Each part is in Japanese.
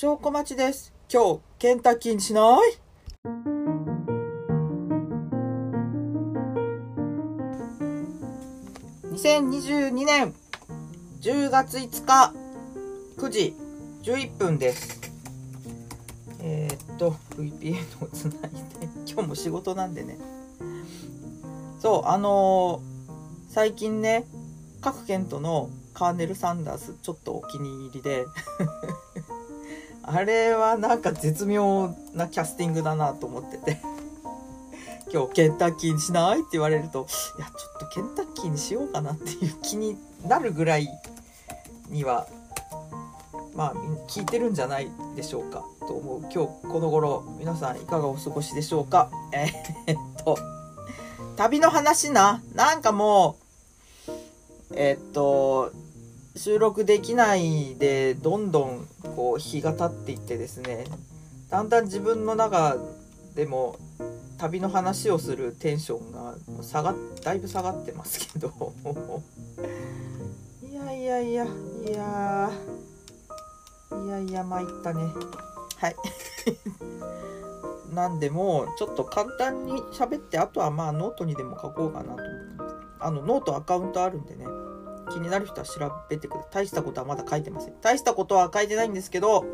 証小町です。今日、ケンタッキーにしない？2022年10月5日9時11分です。えー、っと、VPN をつないで、今日も仕事なんでね。そう、あのー最近ね、各県とのカーネル・サンダースちょっとお気に入りであれはなんか絶妙なキャスティングだなと思ってて。今日ケンタッキーにしないって言われるといやちょっとケンタッキーにしようかなっていう気になるぐらいにはまあ聞いてるんじゃないでしょうかと思う。今日この頃皆さんいかがお過ごしでしょうか？えーっと旅の話な。なんかもうえっと収録できないでどんどんこう日が経っていってですねだんだん自分の中でも旅の話をするテンションが下がだいぶ下がってますけど。いやいやいやいやいやいや参ったね。はい。なんでもちょっと簡単に喋ってあとはまあノートにでも書こうかなと思ってあのノートアカウントあるんでね。気になる人は調べてください大したことはまだ書いてません。大したことは書いてないんですけど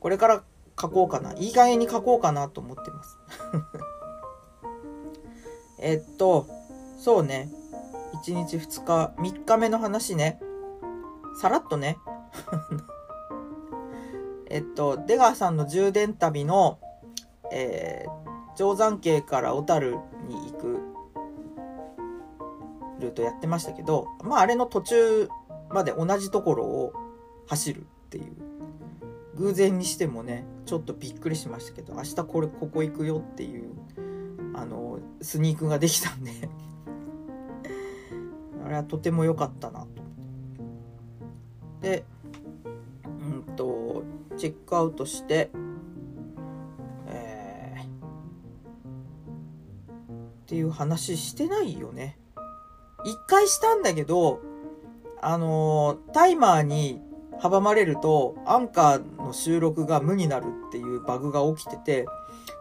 これから書こうかな。いい加減に書こうかなと思ってます。えっとそうね。1日2日3日目の話ね。さらっとね。えっと出川さんの充電旅のえー、定山渓から小樽に行くルートやってましたけどまああれの途中まで同じところを走るっていう。偶然にしてもねちょっとびっくりしましたけど明日これここ行くよっていうあのスニークができたんで。あれはとても良かったなと。でうんとチェックアウトしてえーっていう話してないよね。一回したんだけどあのータイマーに阻まれるとアンカーの収録が無になるっていうバグが起きてて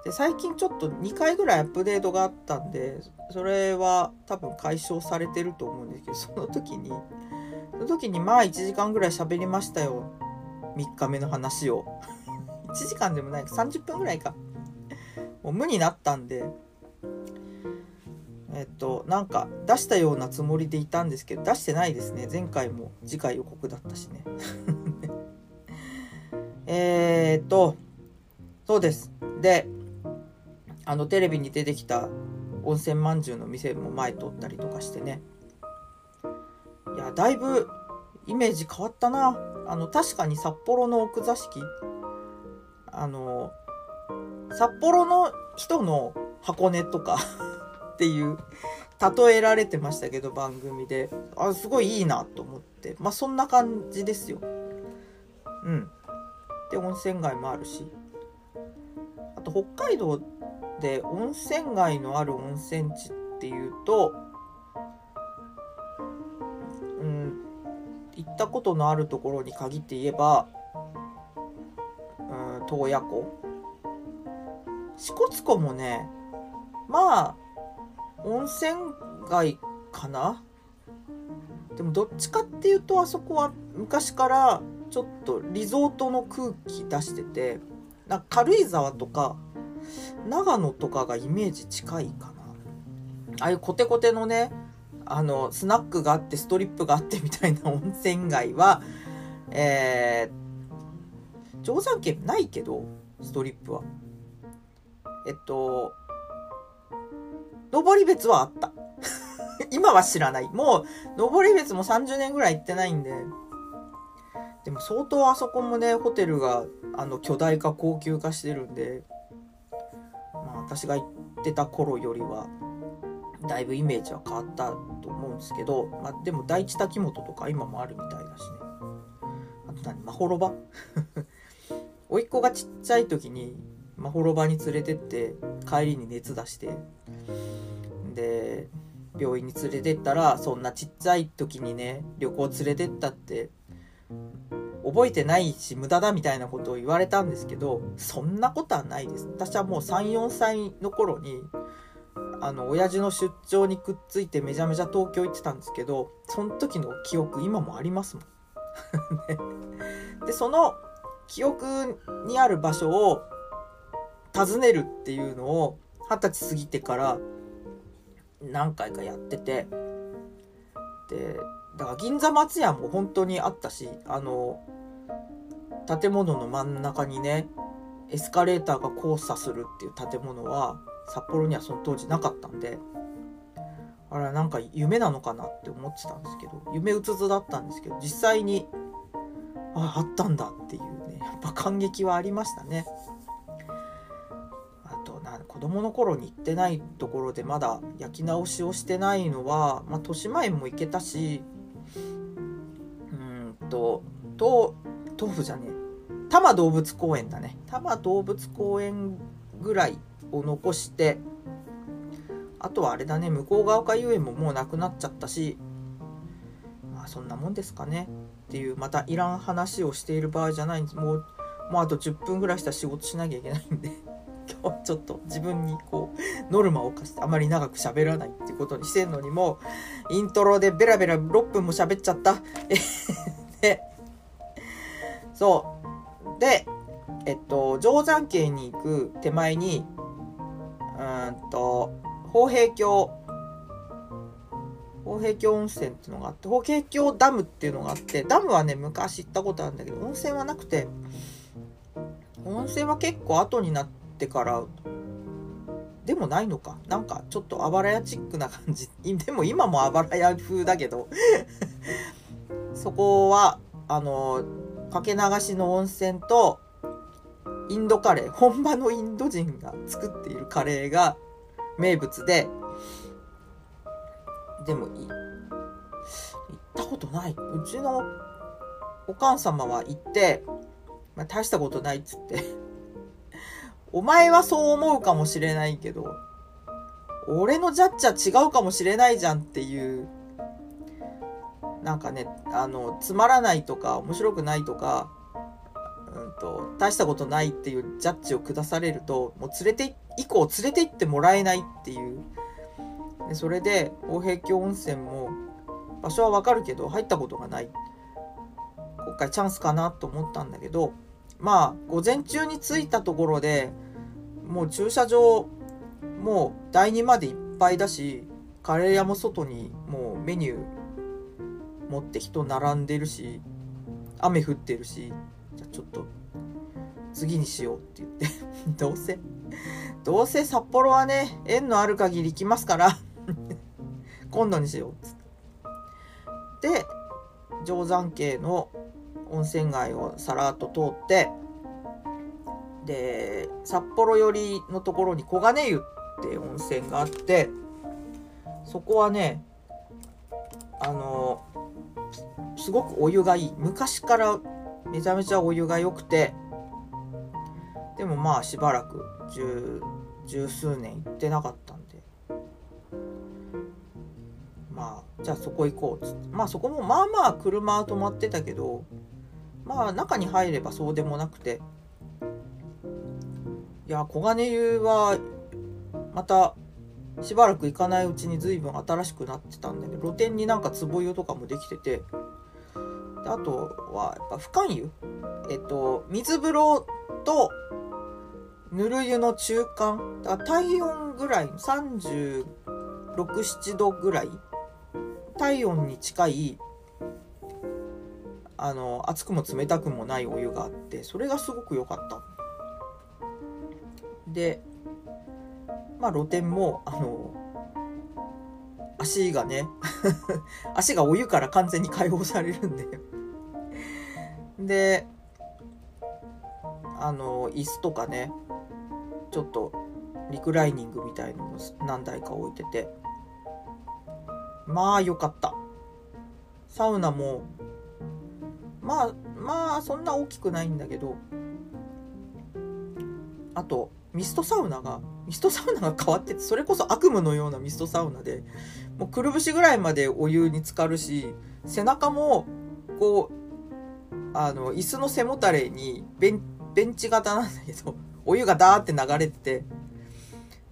で最近ちょっと2回ぐらいアップデートがあったんでそれは多分解消されてると思うんですけどその時にその時にまあ1時間ぐらい喋りましたよ。3日目の話を。1時間でもないか。30分ぐらいか。もう無になったんで。えっとなんか出したようなつもりでいたんですけど出してないですね。前回も次回予告だったしね。えっとそうです。であのテレビに出てきた温泉まんじゅうの店も前通ったりとかしてね。いやだいぶイメージ変わったな。あの確かに札幌の奥座敷。あの札幌の人の箱根とか。っていう例えられてましたけど番組で。あすごいいいなと思って。まあそんな感じですよ。うん。で温泉街もあるし。あと北海道で温泉街のある温泉地っていうとうん行ったことのあるところに限って言えば洞爺湖。支笏湖もねまあ温泉街かな？でもどっちかっていうとあそこは昔からちょっとリゾートの空気出しててなんか軽井沢とか長野とかがイメージ近いかな。ああいうコテコテのねあのスナックがあってストリップがあってみたいな 温泉街はえー、定山渓ないけどストリップは。えっと登別はあった。今は知らない。もう登別も30年ぐらい行ってないんで。でも相当あそこもねホテルがあの巨大化高級化してるんで。まあ私が行ってた頃よりはだいぶイメージは変わったと思うんですけど、まあ、でも第一滝本とか今もあるみたいだしね。あと何？まほろば？甥っ子がちっちゃい時にまほろばに連れてって帰りに熱出してで病院に連れてったらそんなちっちゃい時にね旅行連れてったって覚えてないし無駄だみたいなことを言われたんですけどそんなことはないです。私はもう34歳の頃にあの親父の出張にくっついてめちゃめちゃ東京行ってたんですけどその時の記憶今もありますもん。でその記憶にある場所を訪ねるっていうのを二十歳過ぎてから何回かやっててでだから銀座松屋も本当にあったしあの建物の真ん中にねエスカレーターが交差するっていう建物は札幌にはその当時なかったんであれなんか夢なのかなって思ってたんですけど夢うつつだったんですけど実際にああったんだっていうねやっぱ感激はありましたね。子供の頃に行ってないところでまだ焼き直しをしてないのは、まあ、豊島園も行けたしうんとと豆腐じゃねえ。多摩動物公園だね。多摩動物公園ぐらいを残してあとはあれだね。向こう側か遊園ももうなくなっちゃったしまあそんなもんですかね。っていうまたいらん話をしている場合じゃないんです。もうもうあと10分ぐらいしたら仕事しなきゃいけないんで。今日はちょっと自分にこうノルマを課してあまり長く喋らないっていうことにしてんのにもイントロでベラベラ6分も喋っちゃった。でそう。でえっと定山渓に行く手前にうんと宝平峡宝平峡温泉っていうのがあって宝平峡ダムっていうのがあってダムはね昔行ったことあるんだけど温泉はなくて温泉は結構後になっててから。でもないのか。なんかちょっとあばら屋チックな感じ。でも今もあばら屋風だけど。そこはあのかけ流しの温泉とインドカレー。本場のインド人が作っているカレーが名物で。でも行ったことない。うちのお母様は行って、まあ、大したことないっつって。お前はそう思うかもしれないけど俺のジャッジは違うかもしれないじゃんっていうなんかねあのつまらないとか面白くないとかうんと、大したことないっていうジャッジを下されると、もう連れて、以降連れて行ってもらえないっていう。でそれで、大平峡温泉も、場所はわかるけど、入ったことがない。今回チャンスかなと思ったんだけど、まあ、午前中に着いたところで、もう駐車場、もう第2までいっぱいだし、カレー屋も外にもうメニュー持って人並んでるし、雨降ってるし、じゃちょっと次にしようって言って。どうせどうせ札幌はね縁のある限り行きますから今度にしようっって。で定山渓の温泉街をさらっと通ってで札幌寄りのところに黄金湯って温泉があってそこはねあのすごくお湯がいい。昔からめちゃめちゃお湯が良くてでもまあしばらく十十数年行ってなかったんで。まあじゃあそこ行こうっつって。まあそこもまあまあ車は止まってたけどまあ中に入ればそうでもなくて。いや黄金湯はまたしばらく行かないうちに随分新しくなってたんだけど露店になんか壺湯とかもできてて。であとはやっぱ深湯えっと水風呂とぬる湯の中間。だから体温ぐらい367度ぐらい。体温に近いあの熱くも冷たくもないお湯があってそれがすごく良かった。でまあ露天もあの足がね 足がお湯から完全に解放されるんでであの椅子とかねちょっとリクライニングみたいのも何台か置いてて。まあ良かった。サウナもまあまあそんな大きくないんだけどあとミストサウナがミストサウナが変わっててそれこそ悪夢のようなミストサウナでもうくるぶしぐらいまでお湯に浸かるし背中もこうあの椅子の背もたれにベンベンチ型なんだけどお湯がダーって流れてて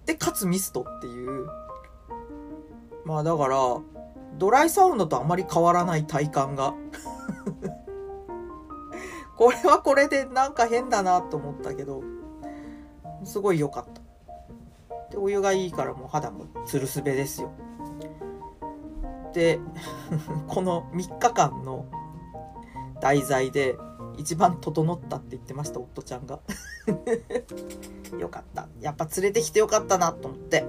でかつミストっていう。まあだからドライサウンドとあまり変わらない体感が。これはこれでなんか変だなと思ったけどすごい良かった。でお湯がいいからもう肌もツルスベですよ。で この3日間の題材で一番整ったって言ってました夫ちゃんが。よかった。やっぱ連れてきてよかったなと思って。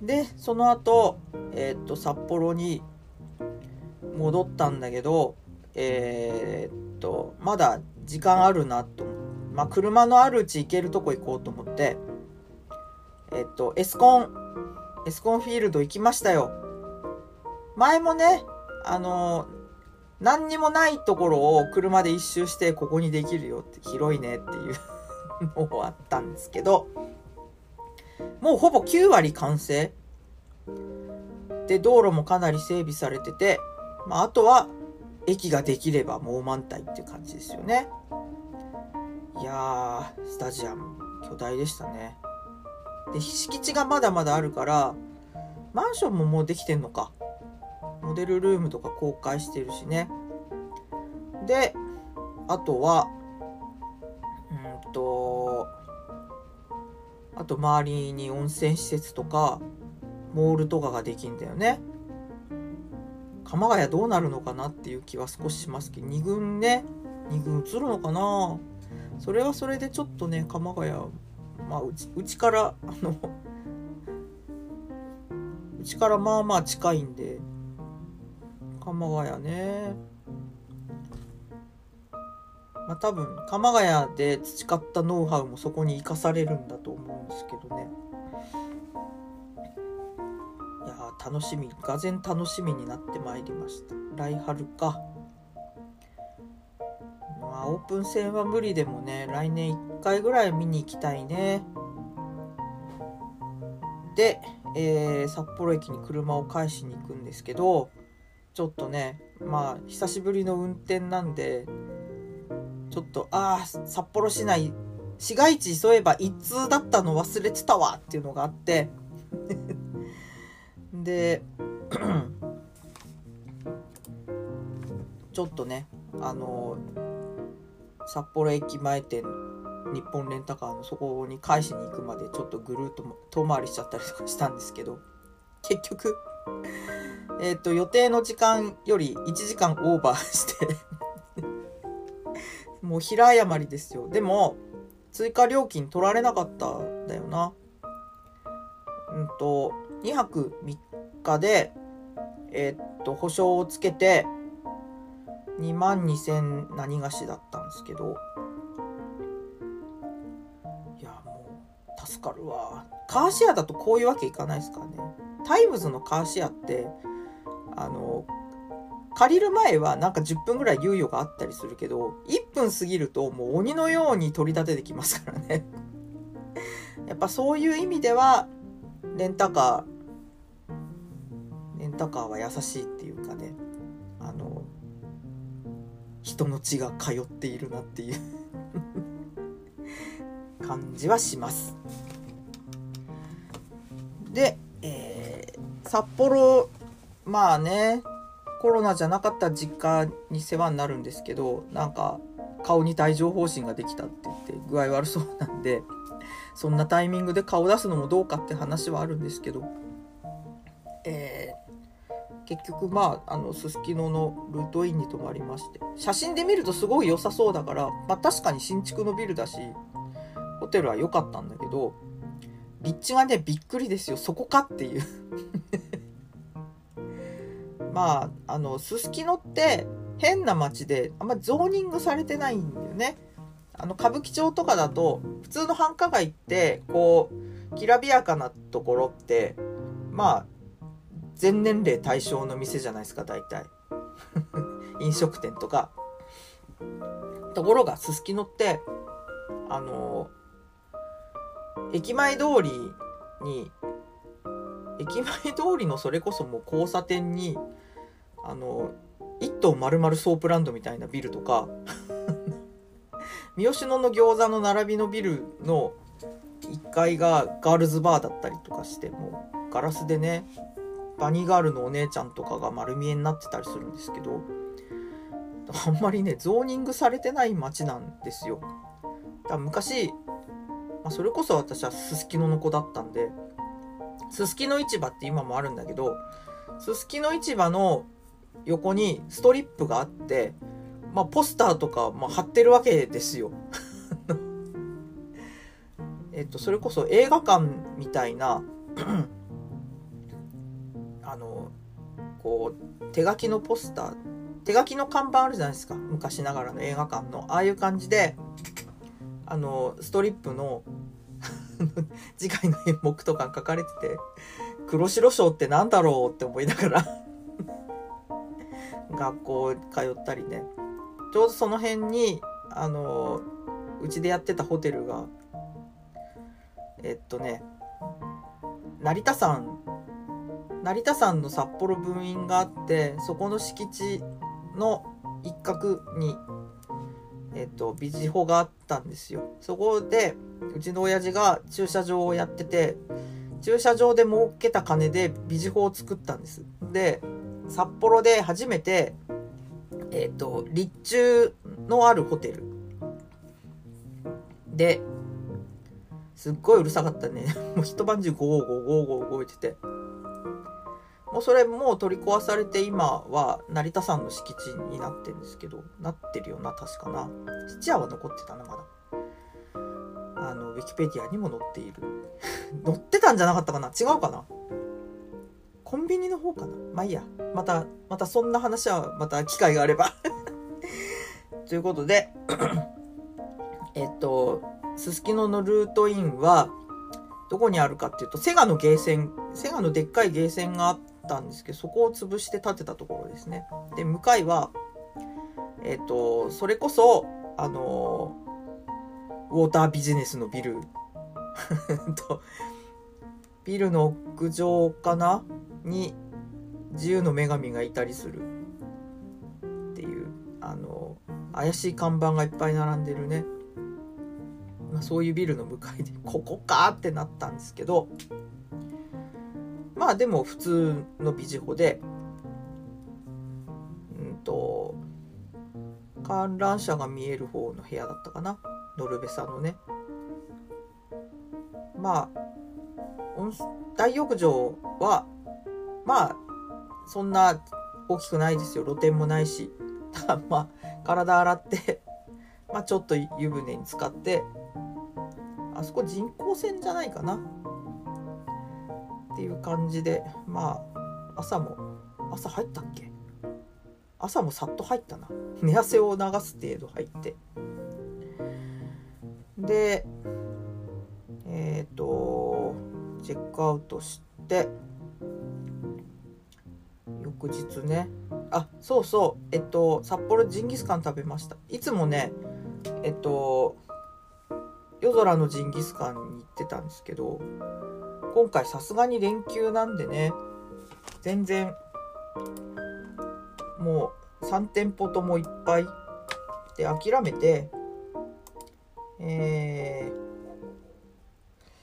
でその後えー、っと札幌に戻ったんだけどえー、っとまだ時間あるなとまあ車のあるうち行けるとこ行こうと思ってえっとエスコンエスコンフィールド行きましたよ。前もねあの何にもないところを車で一周してここにできるよって広いねっていう のもあったんですけどもうほぼ9割完成。で道路もかなり整備されてて、まあ、あとは駅ができればもう満タイっていう感じですよね。いやースタジアム巨大でしたね。で敷地がまだまだあるからマンションももうできてんのか。モデルルームとか公開してるしね。であとはうんとあと周りに温泉施設とかモールとかができんだよね。鎌ヶ谷どうなるのかなっていう気は少ししますけど2軍ね2軍移るのかな？それはそれでちょっとね鎌ヶ谷まあうちうちからあのうちからまあまあ近いんで鎌ヶ谷ね。まあ多分鎌ヶ谷で培ったノウハウもそこに生かされるんだと思うんですけどね。楽しみがぜ楽しみになってまいりました。来春か。まあオープン戦は無理でもね来年1回ぐらい見に行きたいね。で、えー、札幌駅に車を返しに行くんですけどちょっとねまあ久しぶりの運転なんでちょっとああ札幌市内市街地そういえば一通だったの忘れてたわっていうのがあって。で ちょっとねあの札幌駅前店日本レンタカーのそこに返しに行くまでちょっとぐるっと遠回りしちゃったりとかしたんですけど結局えっ、と予定の時間より1時間オーバーしてもう平謝りですよ。でも追加料金取られなかったんだよな。うんと2泊3日でえっ、と保証をつけて2万2000何がしだったんですけどいやもう助かるわ。カーシェアだとこういうわけいかないですからね。タイムズのカーシェアってあの借りる前はなんか10分ぐらい猶予があったりするけど1分過ぎるともう鬼のように取り立ててきますからね。やっぱそういう意味ではレンタカータカーは優しいっていうかねあの人の血が通っているなっていう感じはしますで、えー、札幌まあねコロナじゃなかった実家に世話になるんですけどなんか顔に帯状疱疹ができたって言って具合悪そうなんでそんなタイミングで顔出すのもどうかって話はあるんですけど、えー、結局まああのすすきののルートインに泊まりまして。写真で見るとすごい良さそうだから、まあ、確かに新築のビルだしホテルは良かったんだけど立地がねびっくりですよ。そこかっていう。まああのすすきのって変な街であんまゾーニングされてないんだよね。あの歌舞伎町とかだと普通の繁華街ってこうきらびやかなところってまあ全年齢対象の店じゃないですか大体。飲食店とか。ところがすすきのってあの駅前通りに駅前通りのそれこそもう交差点にあの一棟丸々ソープランドみたいなビルとか 三好野の餃子の並びのビルの1階がガールズバーだったりとかしてもうガラスでねバニーガールのお姉ちゃんとかが丸見えになってたりするんですけどあんまりねゾーニングされてない街なんですよだ昔、まあ、それこそ私はすすきのの子だったんですすきの市場って今もあるんだけどすすきの市場の横にストリップがあってまあ、ポスターとか、まあ、貼ってるわけですよ。えっと、それこそ映画館みたいなこう、手書きのポスター、手書きの看板あるじゃないですか。昔ながらの映画館の。ああいう感じで、あの、ストリップの 次回の演目とか書かれてて、黒白章ってなんだろうって思いながら 学校通ったりね。ちょうどその辺にあのうちでやってたホテルがえっとね成田山成田山の札幌分院があってそこの敷地の一角にえっとビジホがあったんですよそこでうちの親父が駐車場をやってて駐車場で儲けた金でビジホを作ったんですで札幌で初めてえっ、と、立駐のあるホテルで、すっごいうるさかったね。もう一晩中ゴーゴーゴーゴー動いてて。もうそれもう取り壊されて今は成田山の敷地になってるんですけど、なってるよな、確かな。質屋は残ってたな、まだ。あの、ウィキペディアにも載っている。載ってたんじゃなかったかな？違うかな？コンビニの方かな？まあいいや。また、またそんな話はまた機会があれば ということで えっと、すすきののルートインは、どこにあるかっていうと、セガのゲーセン、セガのでっかいゲーセンがあったんですけど、そこを潰して建てたところですね。で、向かいは、えっと、それこそ、あの、ウォータービジネスのビル。と、ビルの屋上かな？に自由の女神がいたりする。っていうあの怪しい看板がいっぱい並んでるね、まあ、そういうビルの向かいでここか？ってなったんですけどまあでも普通のビジホでうんと観覧車が見える方の部屋だったかなノルベさんのねまあ大浴場はまあ、そんな大きくないですよ。露天もないし。ただまあ、体洗ってまあちょっと湯船に浸かって、あそこ人工船じゃないかな。っていう感じで、まあ、朝も、朝入ったっけ？朝もさっと入ったな。寝汗を流す程度入って。で、えっ、ー、と、チェックアウトして、翌日ねあそうそうえっと札幌ジンギスカン食べましたいつもねえっと夜空のジンギスカンに行ってたんですけど今回さすがに連休なんでね全然もう3店舗ともいっぱいで諦めてえ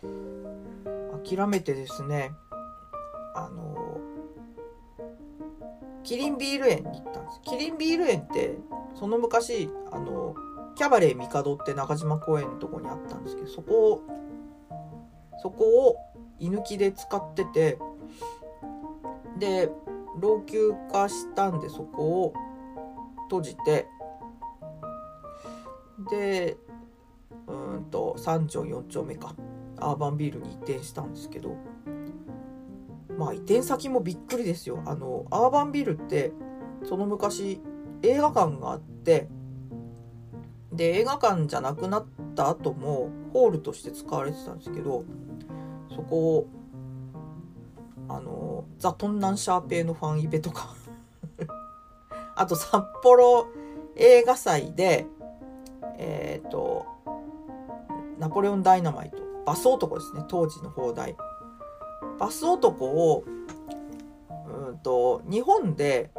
ー、諦めてですねあのキリンビール園に行ったんです。キリンビール園ってその昔あのキャバレー帝って中島公園のとこにあったんですけどそこをそこを居抜きで使っててで老朽化したんでそこを閉じてでうんと3丁4丁目かアーバンビールに移転したんですけどまあ移転先もびっくりですよ。あの、アーバンビルって、その昔映画館があって、で、映画館じゃなくなった後もホールとして使われてたんですけど、そこを、あの、ザ・トンナンシャーペイのファンイベとか あと札幌映画祭で、えっ、ー、と、ナポレオンダイナマイト、バス男ですね、当時の放題。バス男を、うんと、日本で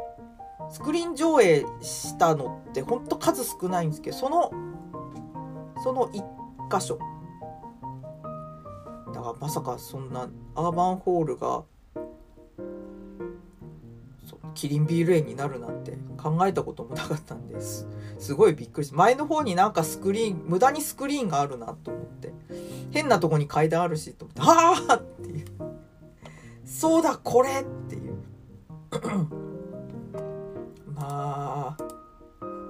スクリーン上映したのってほんと数少ないんですけどそのその1箇所まさかそんなアーバンホールがキリンビール園になるなんて考えたこともなかったんですすごいびっくりして前の方になんかスクリーン無駄にスクリーンがあるなと思って変なとこに階段あるしと思ってああっていう。そうだこれっていう。まあ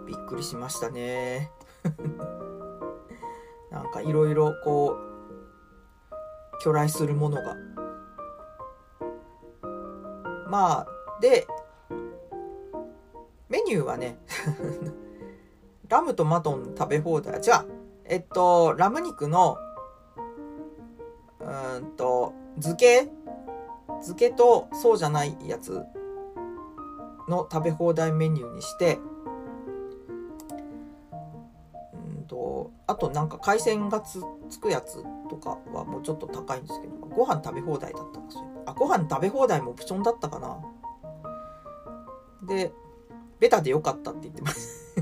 びっくりしましたね。なんかいろいろこう巨来するものが。まあでメニューはね ラムとマトン食べ放題。違うえっとラム肉のうんと漬け？漬けとそうじゃないやつの食べ放題メニューにしてとあとなんか海鮮がつくやつとかはもうちょっと高いんですけどご飯食べ放題だったんですよあご飯食べ放題もオプションだったかな。でベタでよかったって言ってます。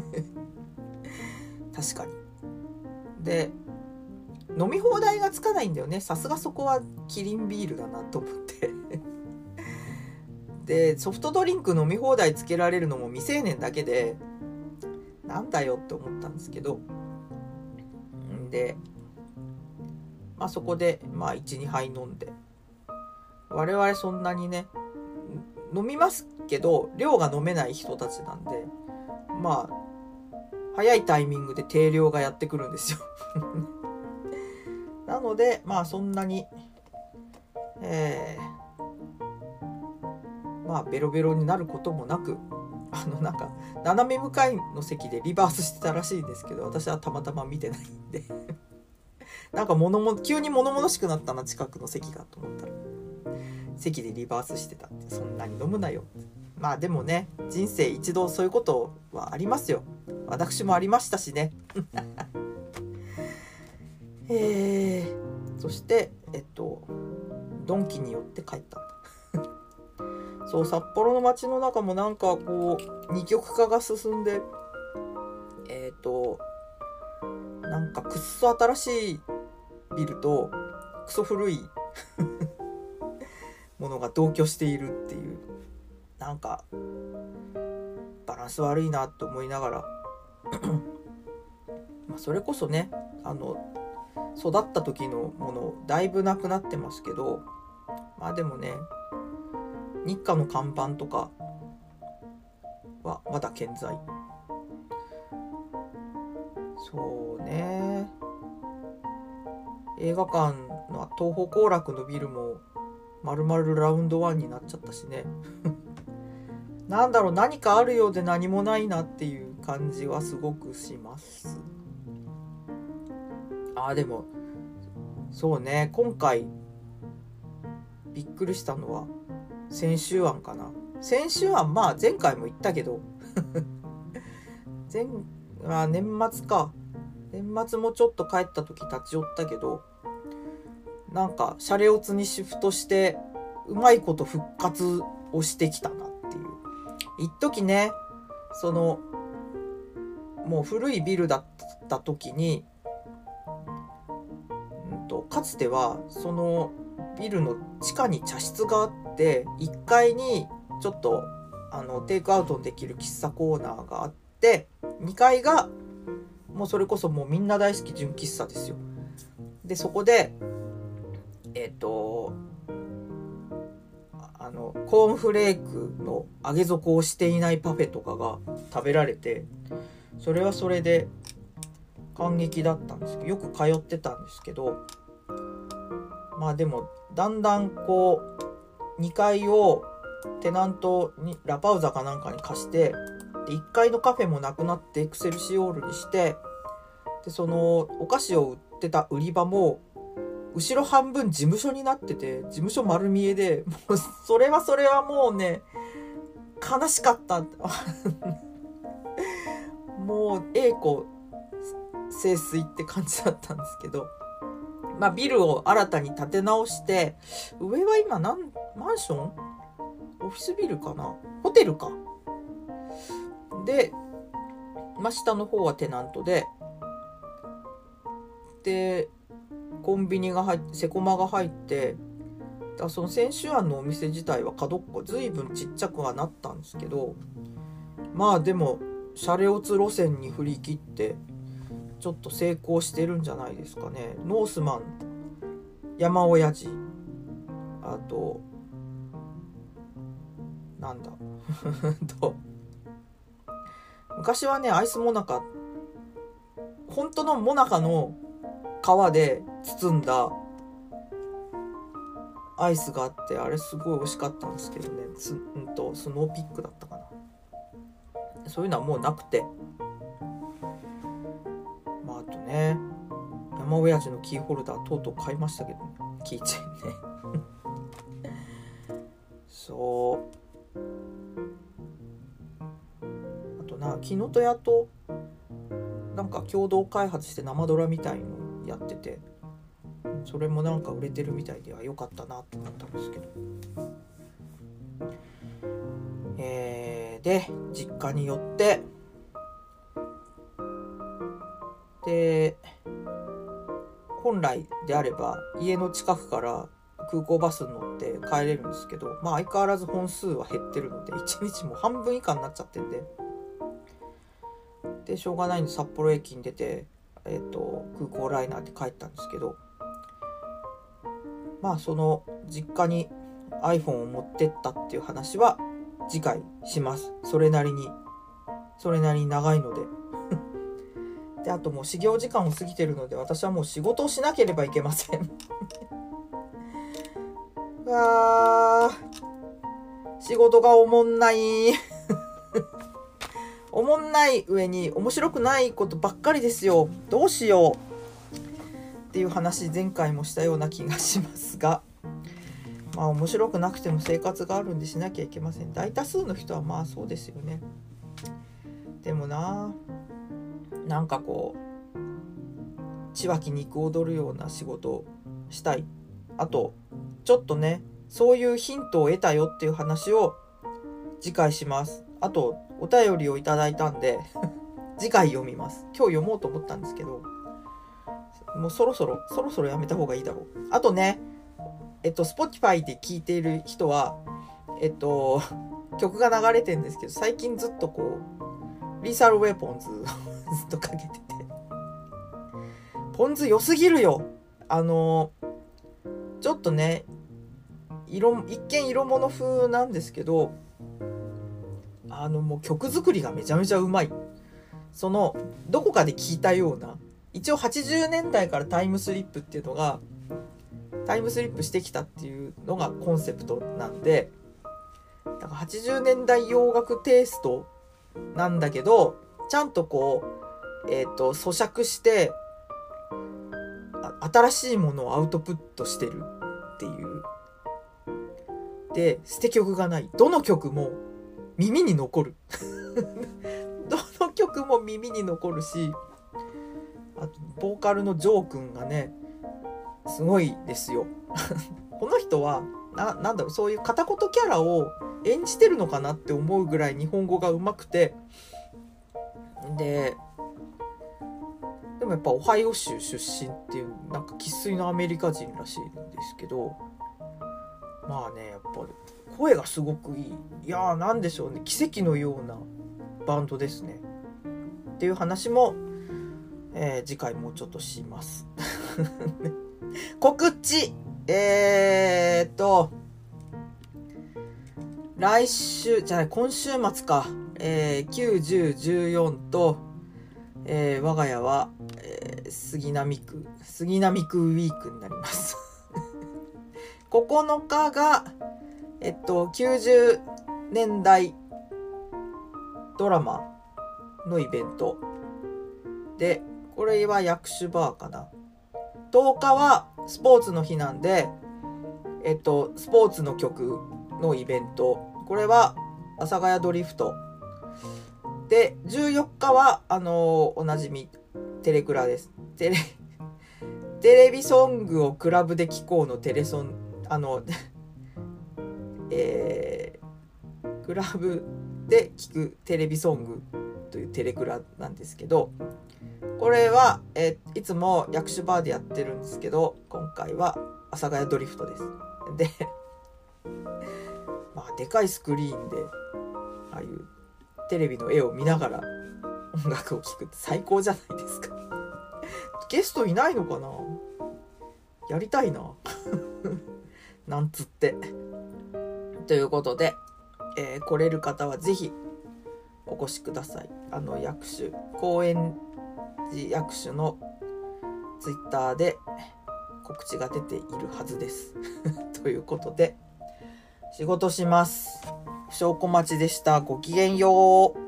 確かに。で飲み放題がつかないんだよね。さすがそこはキリンビールだなと思って。でソフトドリンク飲み放題つけられるのも未成年だけでなんだよって思ったんですけどでまあそこでまあ12杯飲んで。我々そんなにね飲みますけど量が飲めない人たちなんでまあ早いタイミングで定量がやってくるんですよ。なのでまあそんなにえー、まあベロベロになることもなくあのなんか斜め向かいの席でリバースしてたらしいんですけど私はたまたま見てないんで。なんか物も急に物々しくなったな近くの席がと思ったら。席でリバースしてたって。そんなに飲むなよ。まあでもね人生一度そういうことはありますよ。私もありましたしね。えー、そしてえっとドンキによって帰った。そう札幌の街の中もなんかこう二極化が進んでえっ、となんかくっそ新しいビルとクソ古い ものが同居しているっていうなんかバランス悪いなと思いながら まそれこそねあの育った時のものだいぶなくなってますけどまあでもね日課の看板とかはまだ健在。そうね。映画館の東宝行楽のビルもまるまるラウンドワンになっちゃったしね。なんだろう何かあるようで何もないなっていう感じはすごくします。ああでもそうね。今回びっくりしたのは先週案かな。先週案まあ前回も言ったけど。前あ年末か。年末もちょっと帰った時立ち寄ったけどなんかシャレオツにシフトしてうまいこと復活をしてきたなっていう。一時ねそのもう古いビルだった時に、うんと、かつてはそのビルの地下に茶室があって1階にちょっとあのテイクアウトできる喫茶コーナーがあって2階がもうそれこそもうみんな大好き純喫茶ですよ。でそこでえっ、ー、とあのコーンフレークの揚げ底をしていないパフェとかが食べられてそれはそれで感激だったんですけどよく通ってたんですけどまあでもだんだんこう2階をテナントにラパウザかなんかに貸してで1階のカフェもなくなってエクセルシオールにしてでそのお菓子を売ってた売り場も後ろ半分事務所になってて事務所丸見えでもうそれはそれはもうね悲しかった。もう栄子清水って感じだったんですけど。まあビルを新たに建て直して上は今なんマンション？オフィスビルかな？ホテルか。で、まあ、下の方はテナントででコンビニが入ってセコマが入ってだその千秋庵のお店自体は角っこ随分ちっちゃくはなったんですけどまあでもシャレオツ路線に振り切ってちょっと成功してるんじゃないですかね。ノースマン山親父あとなんだ。と。昔はねアイスモナカ本当のモナカの皮で包んだアイスがあってあれすごい美味しかったんですけどね、うんと、スノーピックだったかな。そういうのはもうなくて。ね。山親父のキーホルダーとうとう買いましたけど。ねキーチェーンね。そう。あとな木の戸屋となんか共同開発して生ドラみたいのやってて。それもなんか売れてるみたいでは良かったなと思ったんですけど。えー、で実家に寄ってで本来であれば家の近くから空港バスに乗って帰れるんですけどまあ相変わらず本数は減ってるので1日も半分以下になっちゃってんで。でしょうがないんで札幌駅に出てえーと、空港ライナーで帰ったんですけど。まあその実家に iPhone を持ってったっていう話は次回します。それなりにそれなりに長いので。であともう始業時間を過ぎてるので私はもう仕事をしなければいけません わー仕事がおもんない おもんない上に面白くないことばっかりですよ。どうしよう。っていう話前回もしたような気がしますが。まあ面白くなくても生活があるんでしなきゃいけません。大多数の人はまあそうですよね。でもななんかこう血湧き肉踊るような仕事をしたい。あとちょっとねそういうヒントを得たよっていう話を次回します。あとお便りをいただいたんで 次回読みます。今日読もうと思ったんですけど、もうそろそろ、そろそろやめた方がいいだろう。あとね、えっと、Spotify で聴いている人は、えっと、曲が流れてんですけど、最近ずっとこう、リーサルウェポンズずっとかけてて。ポンズ良すぎるよあの、ちょっとね、色、一見色物風なんですけど、あのもう曲作りがめちゃめちゃうまい。その、どこかで聞いたような、一応80年代からタイムスリップっていうのが、タイムスリップしてきたっていうのがコンセプトなんで、だから80年代洋楽テイストなんだけど、ちゃんとこう、えっ、ー、と、咀嚼して、新しいものをアウトプットしてるっていう。で、捨て曲がない。どの曲も耳に残る どの曲も耳に残るしあとボーカルのジョー君がねすごいですよ この人はななんだろうそういう片言キャラを演じてるのかなって思うぐらい日本語がうまくてででもやっぱオハイオ州出身っていうなんか生粋のアメリカ人らしいんですけどまあねやっぱ声がすごくいい。いやー何でしょうね。奇跡のようなバンドですね。っていう話も、えー、次回もうちょっとします。告知。えー、っと来週じゃない今週末か、えー、9、10、14と、えー、我が家は、えー、杉並区杉並区ウィークになります 9日がえっと、90年代ドラマのイベント。で、これは薬種バーかな。10日はスポーツの日なんで、えっと、スポーツの曲のイベント。これは、阿佐ヶ谷ドリフト。で、14日は、あのー、おなじみ、テレクラです。テレ、テレビソングをクラブで聴こうのテレソン、あの、えー、クラブで聴くテレビソングというテレクラなんですけどこれは、えいつも役所バーでやってるんですけど今回は阿佐ヶ谷ドリフトですで まあでかいスクリーンでああいうテレビの絵を見ながら音楽を聴くって最高じゃないですか。ゲストいないのかな？やりたいな。なんつって。ということで、えー、来れる方はぜひお越しください。あの役所高円寺役所のツイッターで告知が出ているはずです。ということで仕事します。証拠待ちでした。ごきげんよう。